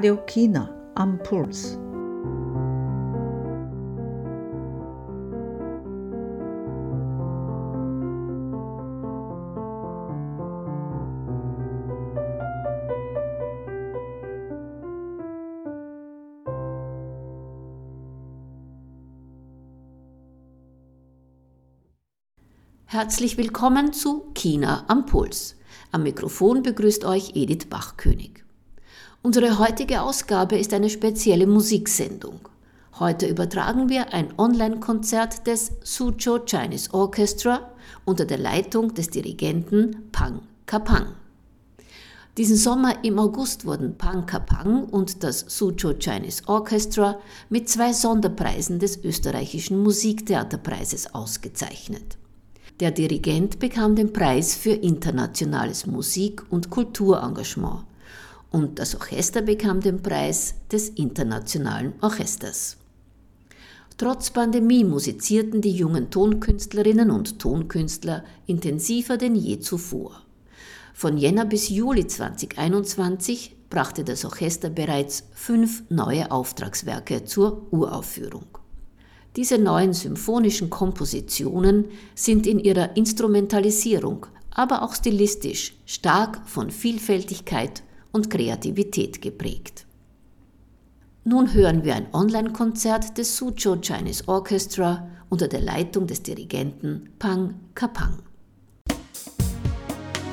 Radio China am Puls. Herzlich willkommen zu China am Puls. Am Mikrofon begrüßt euch Edith Bachkönig. Unsere heutige Ausgabe ist eine spezielle Musiksendung. Heute übertragen wir ein Online-Konzert des Suzhou Chinese Orchestra unter der Leitung des Dirigenten Pang Kapang. Diesen Sommer im August wurden Pang Kapang und das Suzhou Chinese Orchestra mit zwei Sonderpreisen des österreichischen Musiktheaterpreises ausgezeichnet. Der Dirigent bekam den Preis für internationales Musik- und Kulturengagement und das Orchester bekam den Preis des Internationalen Orchesters. Trotz Pandemie musizierten die jungen Tonkünstlerinnen und Tonkünstler intensiver denn je zuvor. Von Jänner bis Juli 2021 brachte das Orchester bereits fünf neue Auftragswerke zur Uraufführung. Diese neuen symphonischen Kompositionen sind in ihrer Instrumentalisierung, aber auch stilistisch stark von Vielfältigkeit und Kreativität geprägt. Nun hören wir ein Online-Konzert des Suzhou Chinese Orchestra unter der Leitung des Dirigenten Pang Kapang.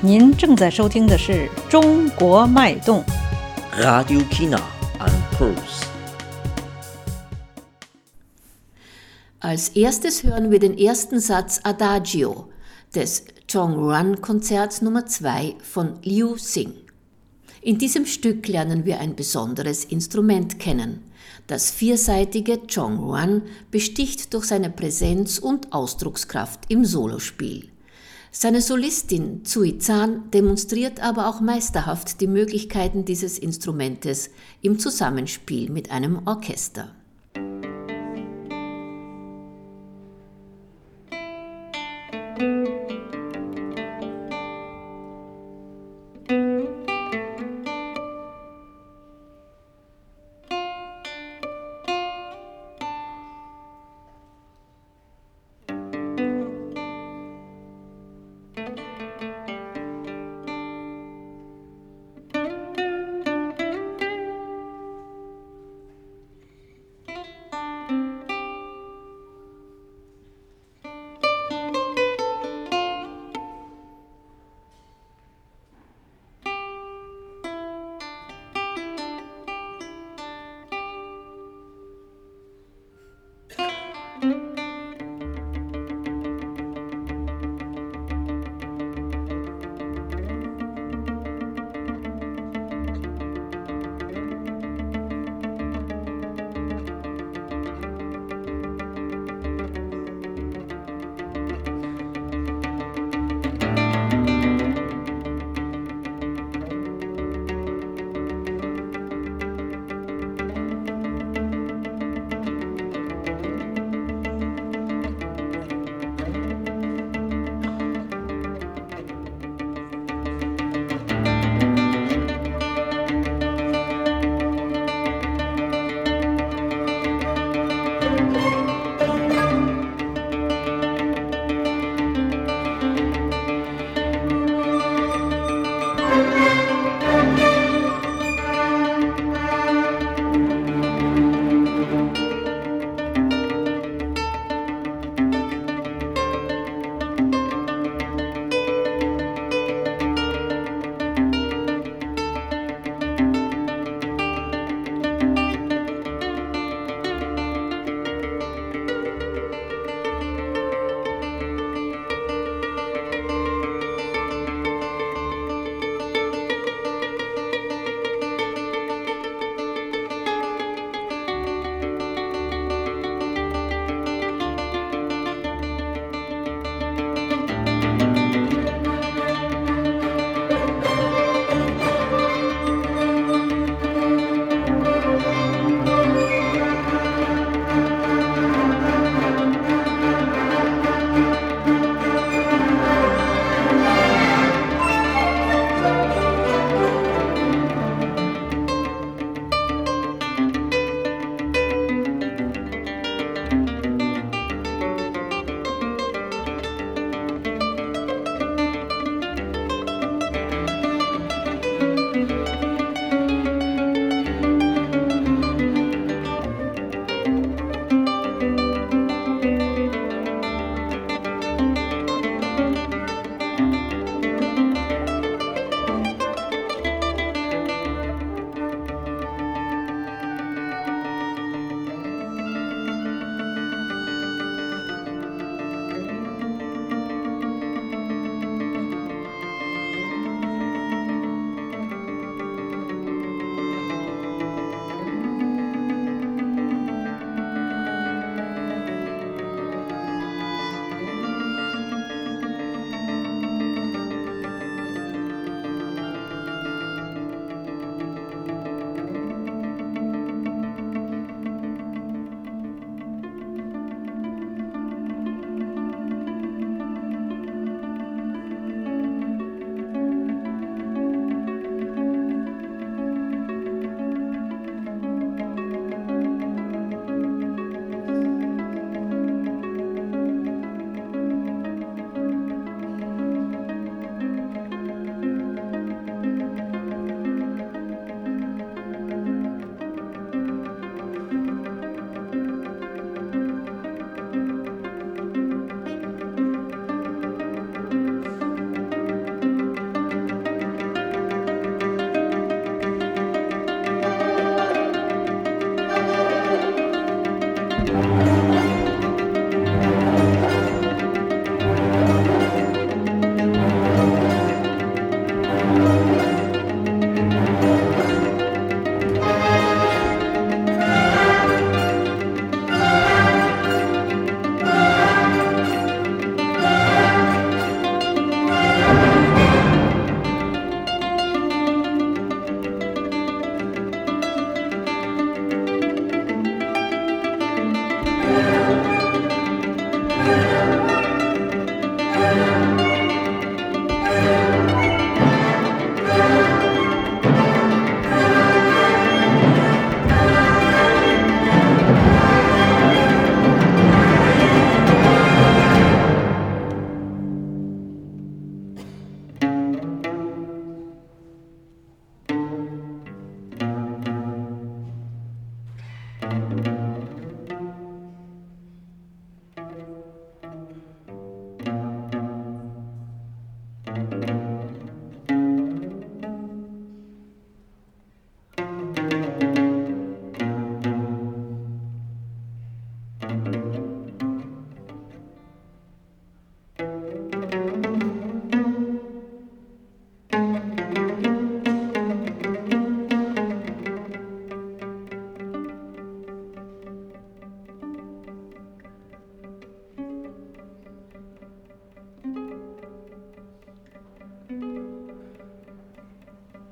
您正在收听的是中国脉动 Radio China am Puls. Als erstes hören wir den ersten Satz Adagio des Zhongruan-Konzerts Nummer 2 von Liu Xing. In diesem Stück lernen wir ein besonderes Instrument kennen. Das vierseitige Zhongruan besticht durch seine Präsenz und Ausdruckskraft im Solospiel. Seine Solistin Zui Zhan demonstriert aber auch meisterhaft die Möglichkeiten dieses Instrumentes im Zusammenspiel mit einem Orchester.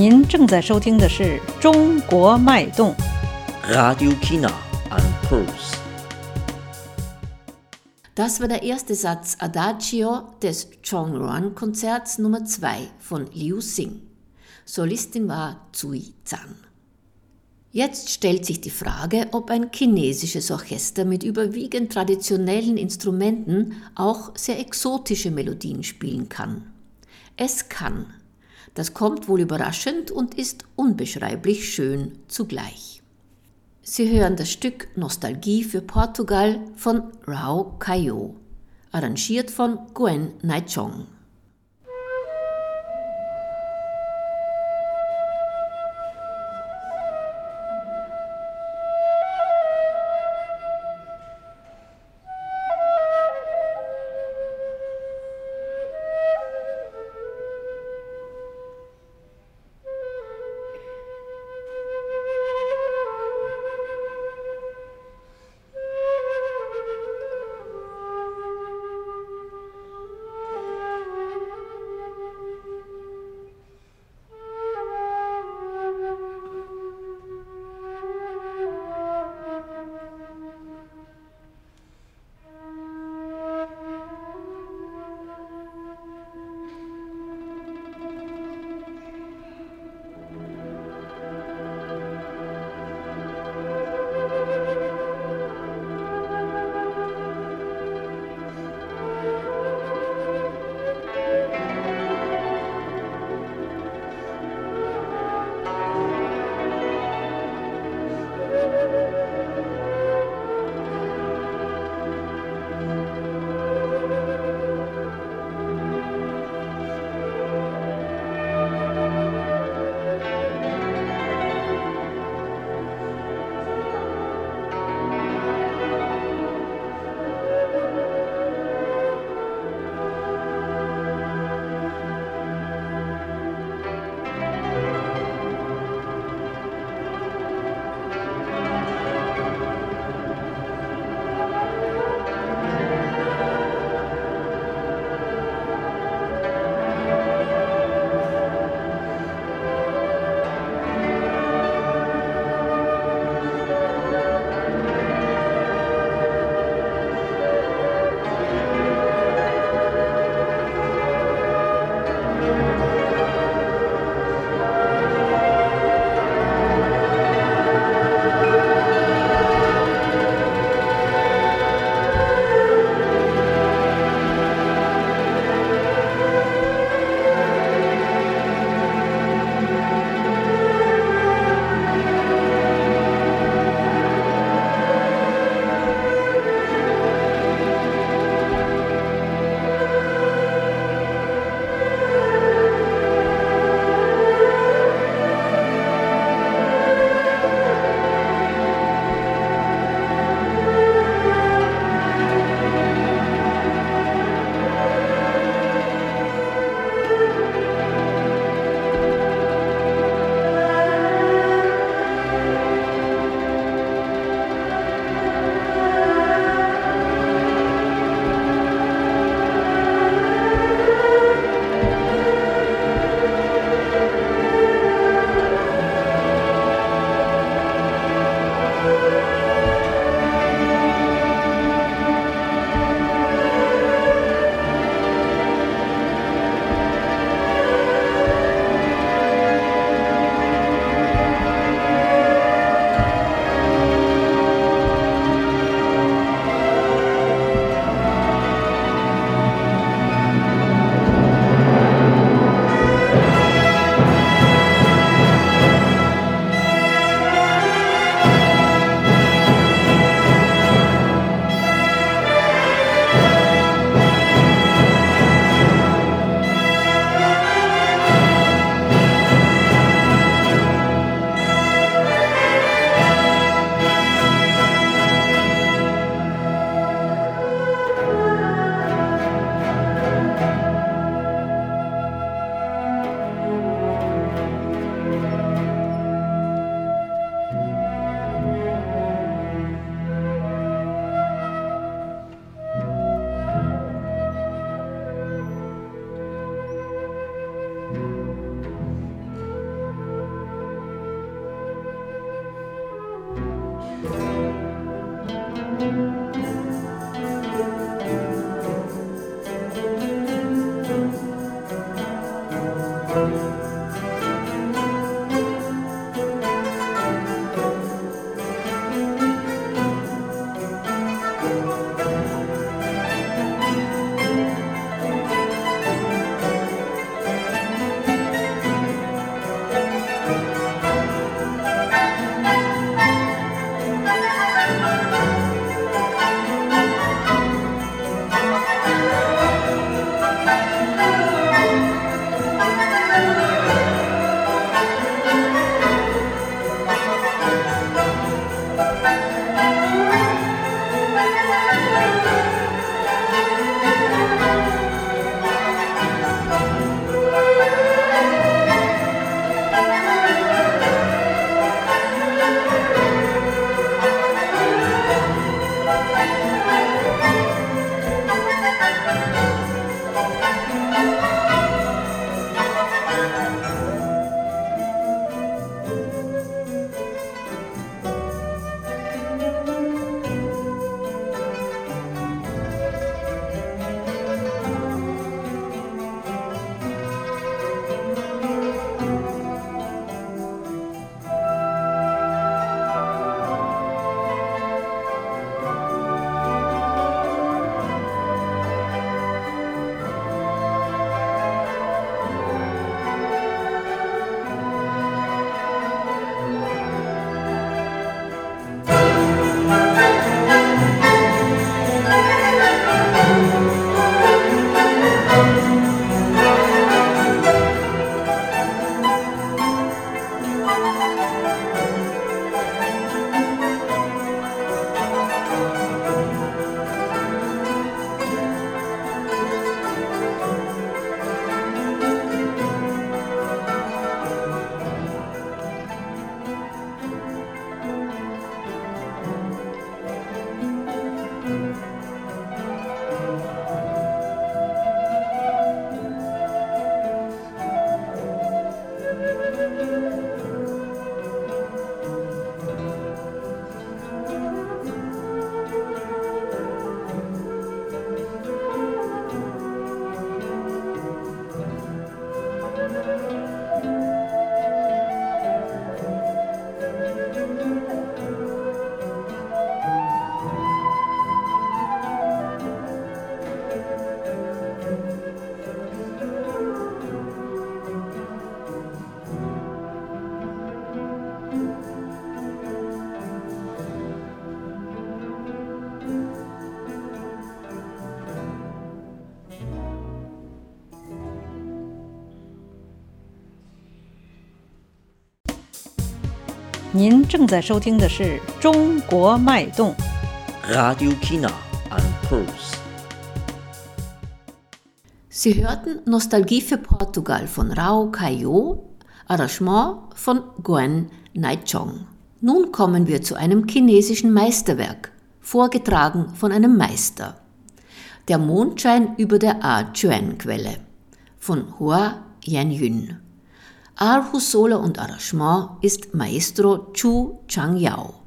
您正在收听的是《中国脉动》。 Radio China am Puls. Das war der erste Satz Adagio des Chongruan-Konzerts Nummer 2 von Liu Xing. Solistin war Zui Zhang. Jetzt stellt sich die Frage, ob ein chinesisches Orchester mit überwiegend traditionellen Instrumenten auch sehr exotische Melodien spielen kann. Es kann. das kommt wohl überraschend und ist unbeschreiblich schön zugleich. Sie hören das Stück Nostalgie für Portugal von Rao Caio, arrangiert von Gwen Naichong. 您正在收听的是中国脉动。 Radio China and Pulse. Sie hörten Nostalgie für Portugal von Rao Kayo, Arrangement von Gwen Naichong. Nun kommen wir zu einem chinesischen Meisterwerk, vorgetragen von einem Meister. Der Mondschein über der A-Chuan-Quelle von Hua Yanjun. Aarhus Solo und Arrangement ist Maestro Chu Changyao.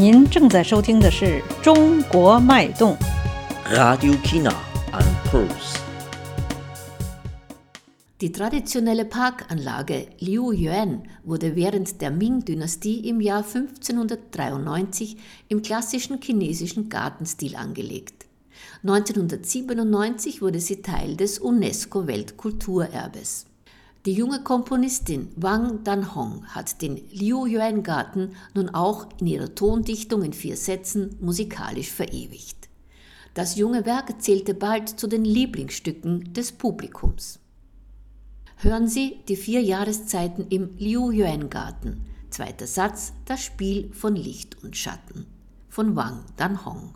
您正在收听的是《中国脉动》。 Radio China am Puls. Die traditionelle Parkanlage Liu Yuan wurde während der Ming-Dynastie im Jahr 1593 im klassischen chinesischen Gartenstil angelegt. 1997 wurde sie Teil des UNESCO-Weltkulturerbes. Die junge Komponistin Wang Danhong hat den Liu Yuan Garten nun auch in ihrer Tondichtung in vier Sätzen musikalisch verewigt. Das junge Werk zählte bald zu den Lieblingsstücken des Publikums. Hören Sie die vier Jahreszeiten im Liu Yuan Garten. Zweiter Satz, das Spiel von Licht und Schatten von Wang Danhong.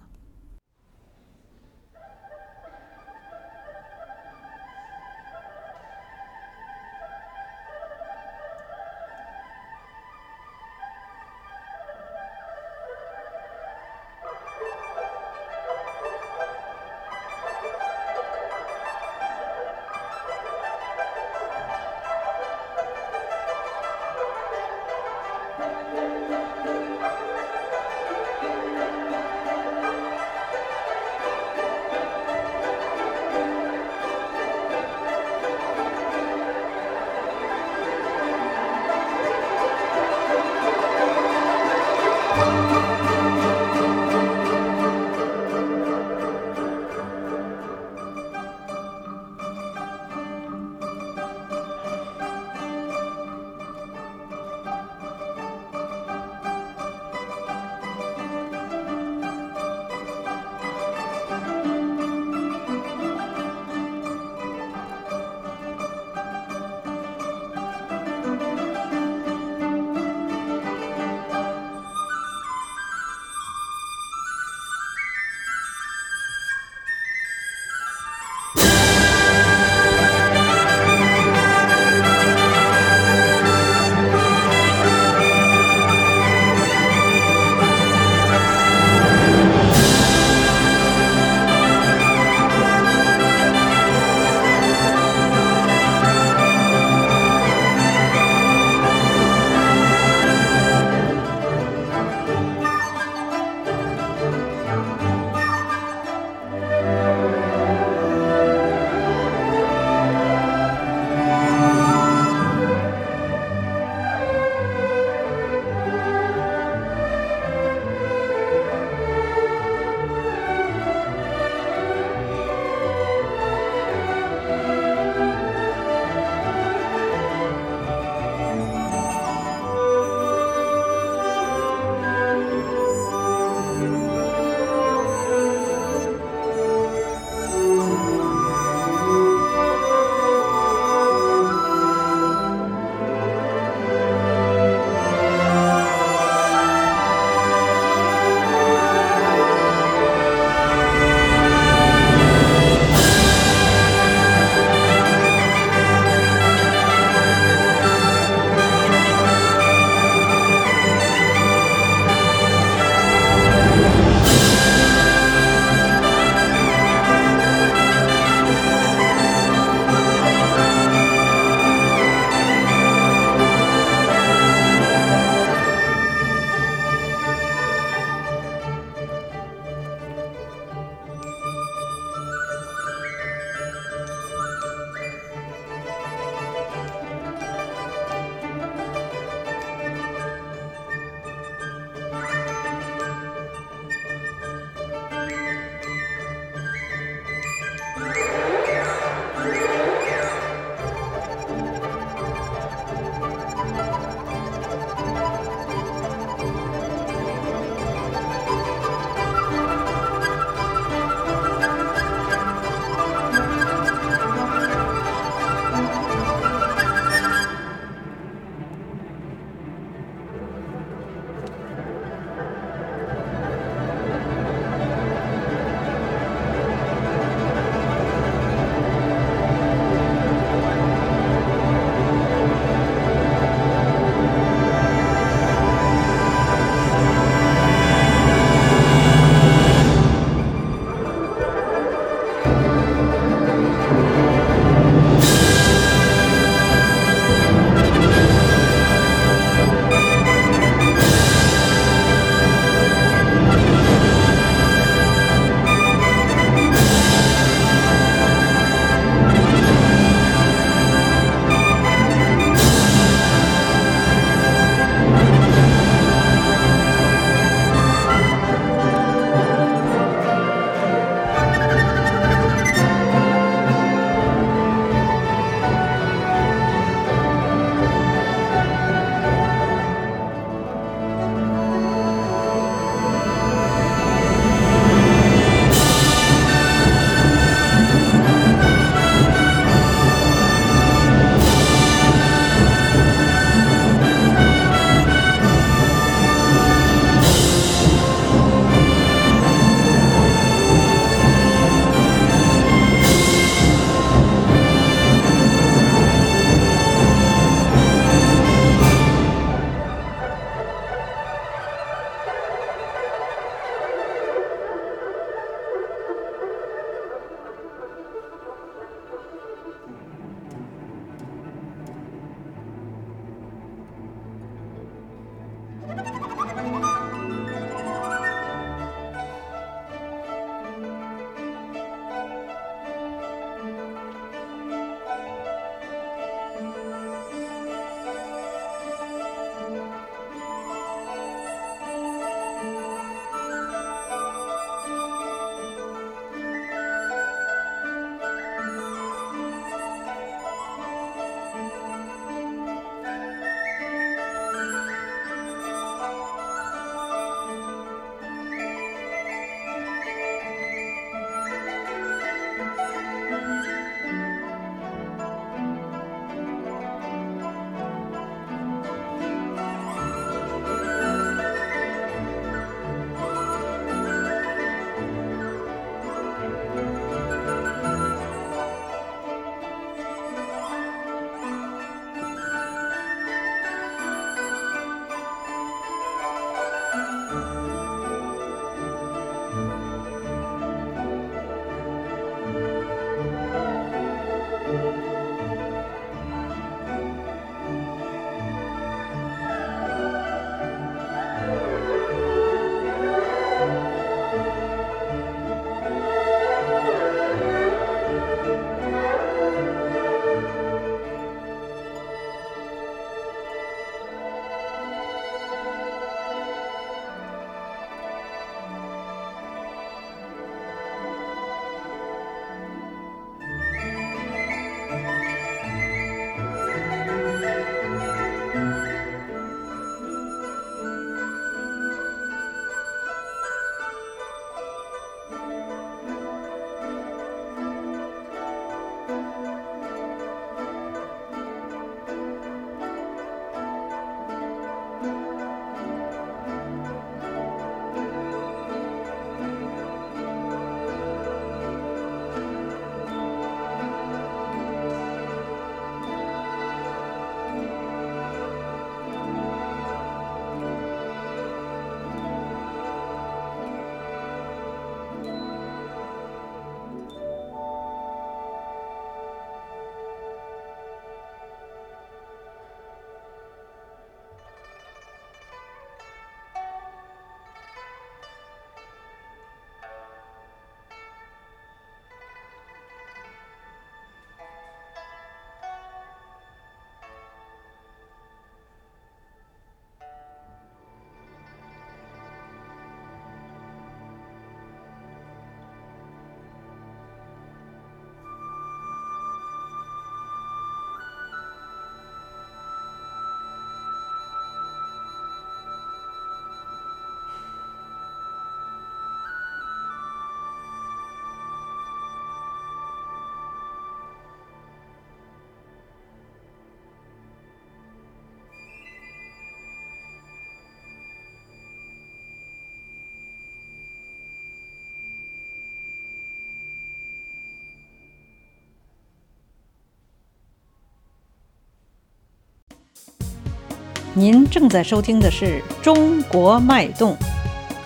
您正在收听的是《中国脉动》。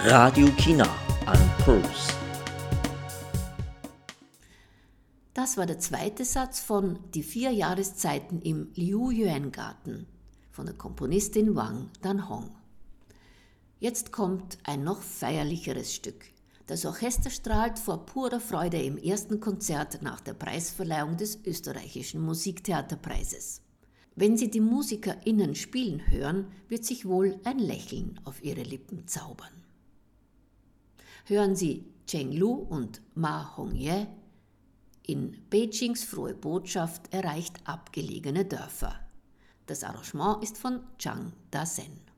Radio China am Puls. Das war der zweite Satz von Die vier Jahreszeiten im Liu Yuan Garten von der Komponistin Wang Danhong. Jetzt kommt ein noch feierlicheres Stück. Das Orchester strahlt vor purer Freude im ersten Konzert nach der Preisverleihung des österreichischen Musiktheaterpreises. Wenn Sie die MusikerInnen spielen hören, wird sich wohl ein Lächeln auf Ihre Lippen zaubern. Hören Sie Cheng Lu und Ma Hongye in Beijings frohe Botschaft erreicht abgelegene Dörfer. Das Arrangement ist von Zhang Dazen.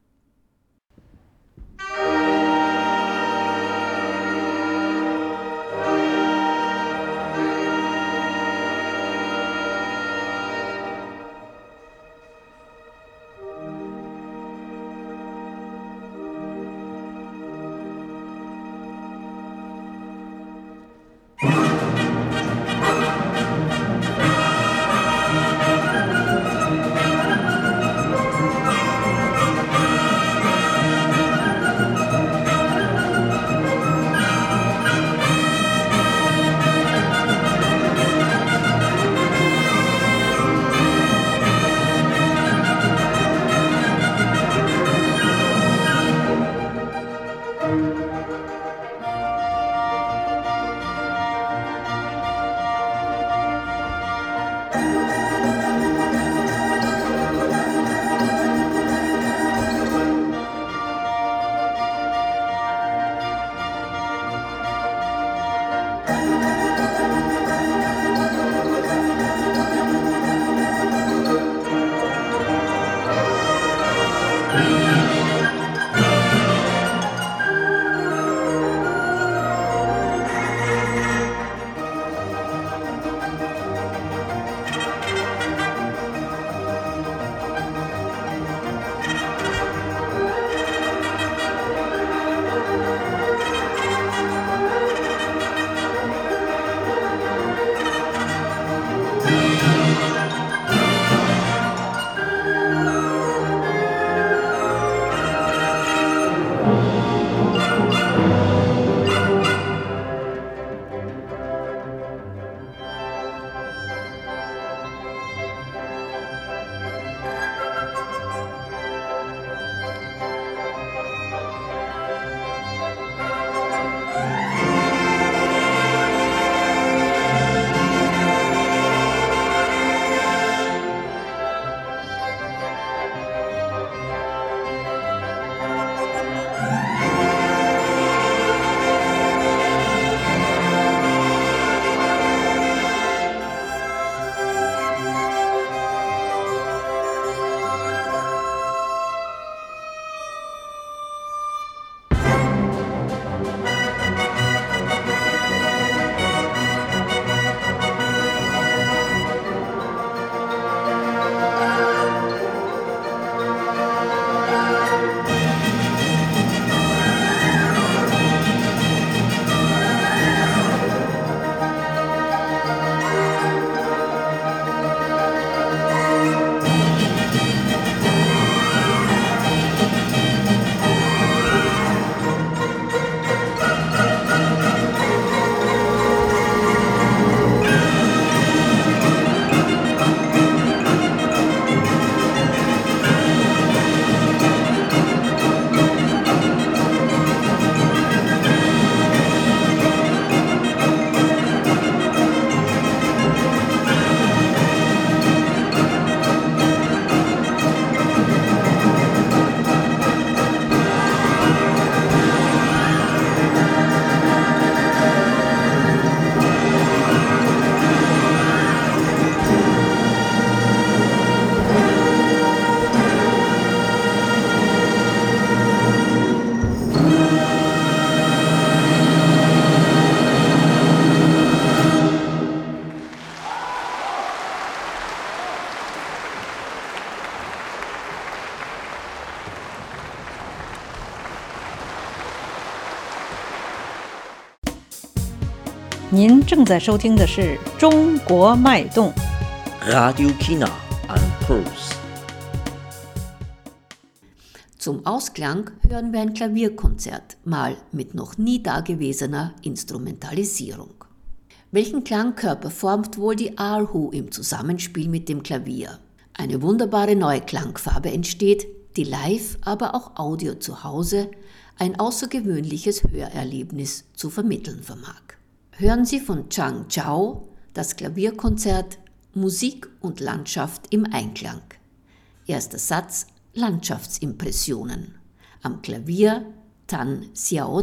您正在收听的是《中国脉动》。 Radio China am Puls. Zum Ausklang hören wir ein Klavierkonzert, mal mit noch nie dagewesener Instrumentalisierung. Welchen Klangkörper formt wohl die Arhu im Zusammenspiel mit dem Klavier? Eine wunderbare neue Klangfarbe entsteht, die live, aber auch Audio zu Hause ein außergewöhnliches Hörerlebnis zu vermitteln vermag. Hören Sie von Chang Chao das Klavierkonzert Musik und Landschaft im Einklang. Erster Satz Landschaftsimpressionen. Am Klavier Tan Xiao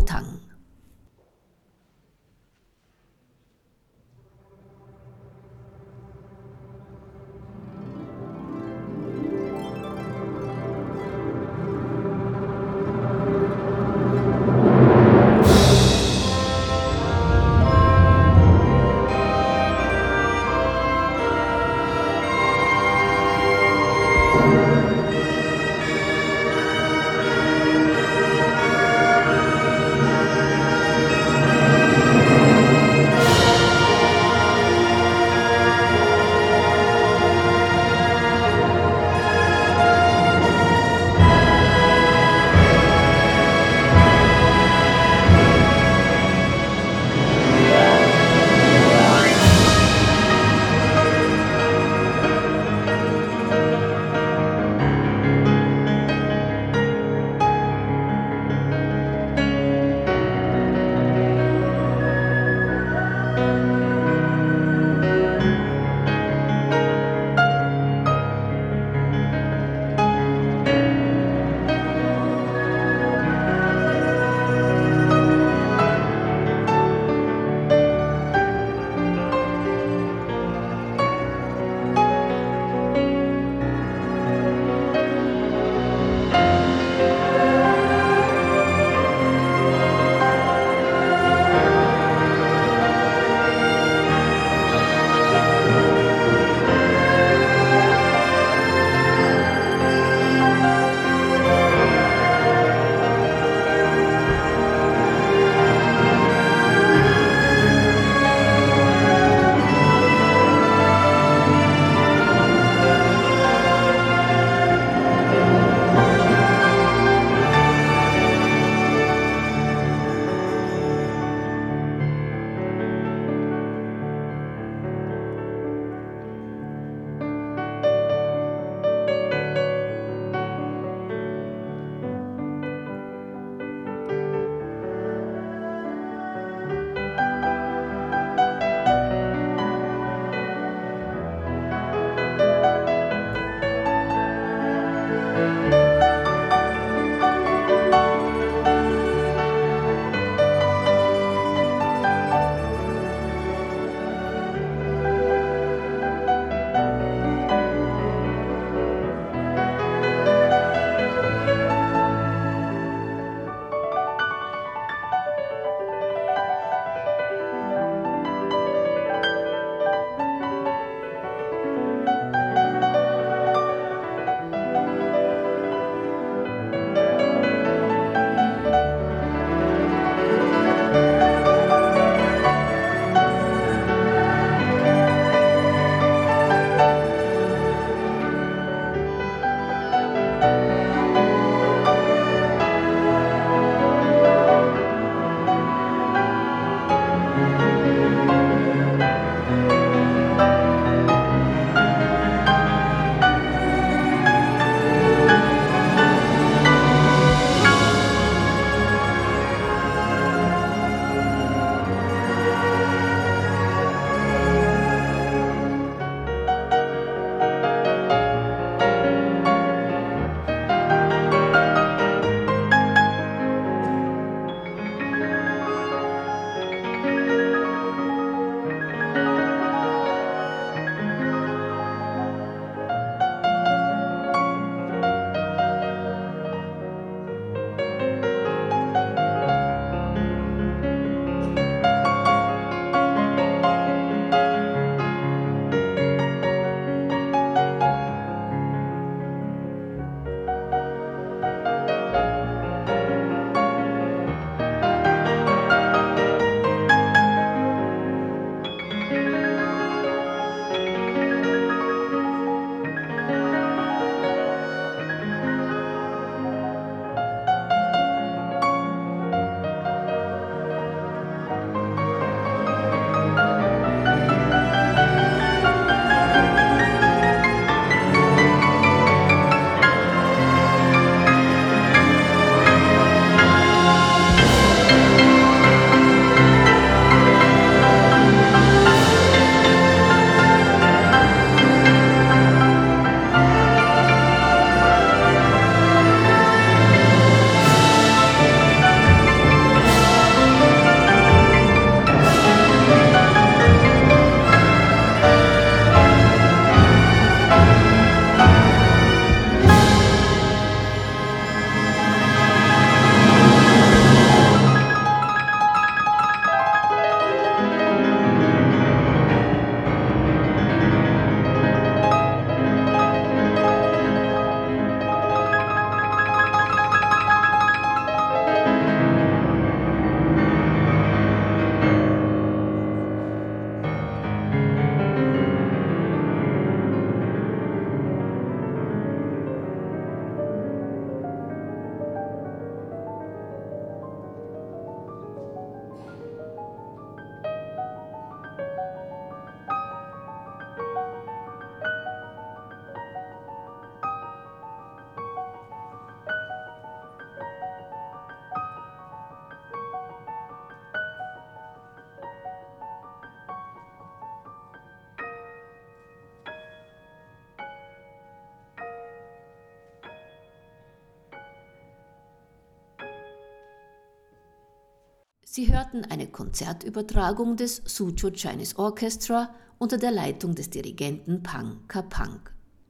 Sie hörten eine Konzertübertragung des Sucho Chinese Orchestra unter der Leitung des Dirigenten Pang Kapang.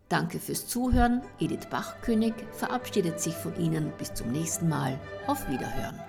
Danke fürs Zuhören. Edith Bachkönig verabschiedet sich von Ihnen bis zum nächsten Mal. Auf Wiederhören.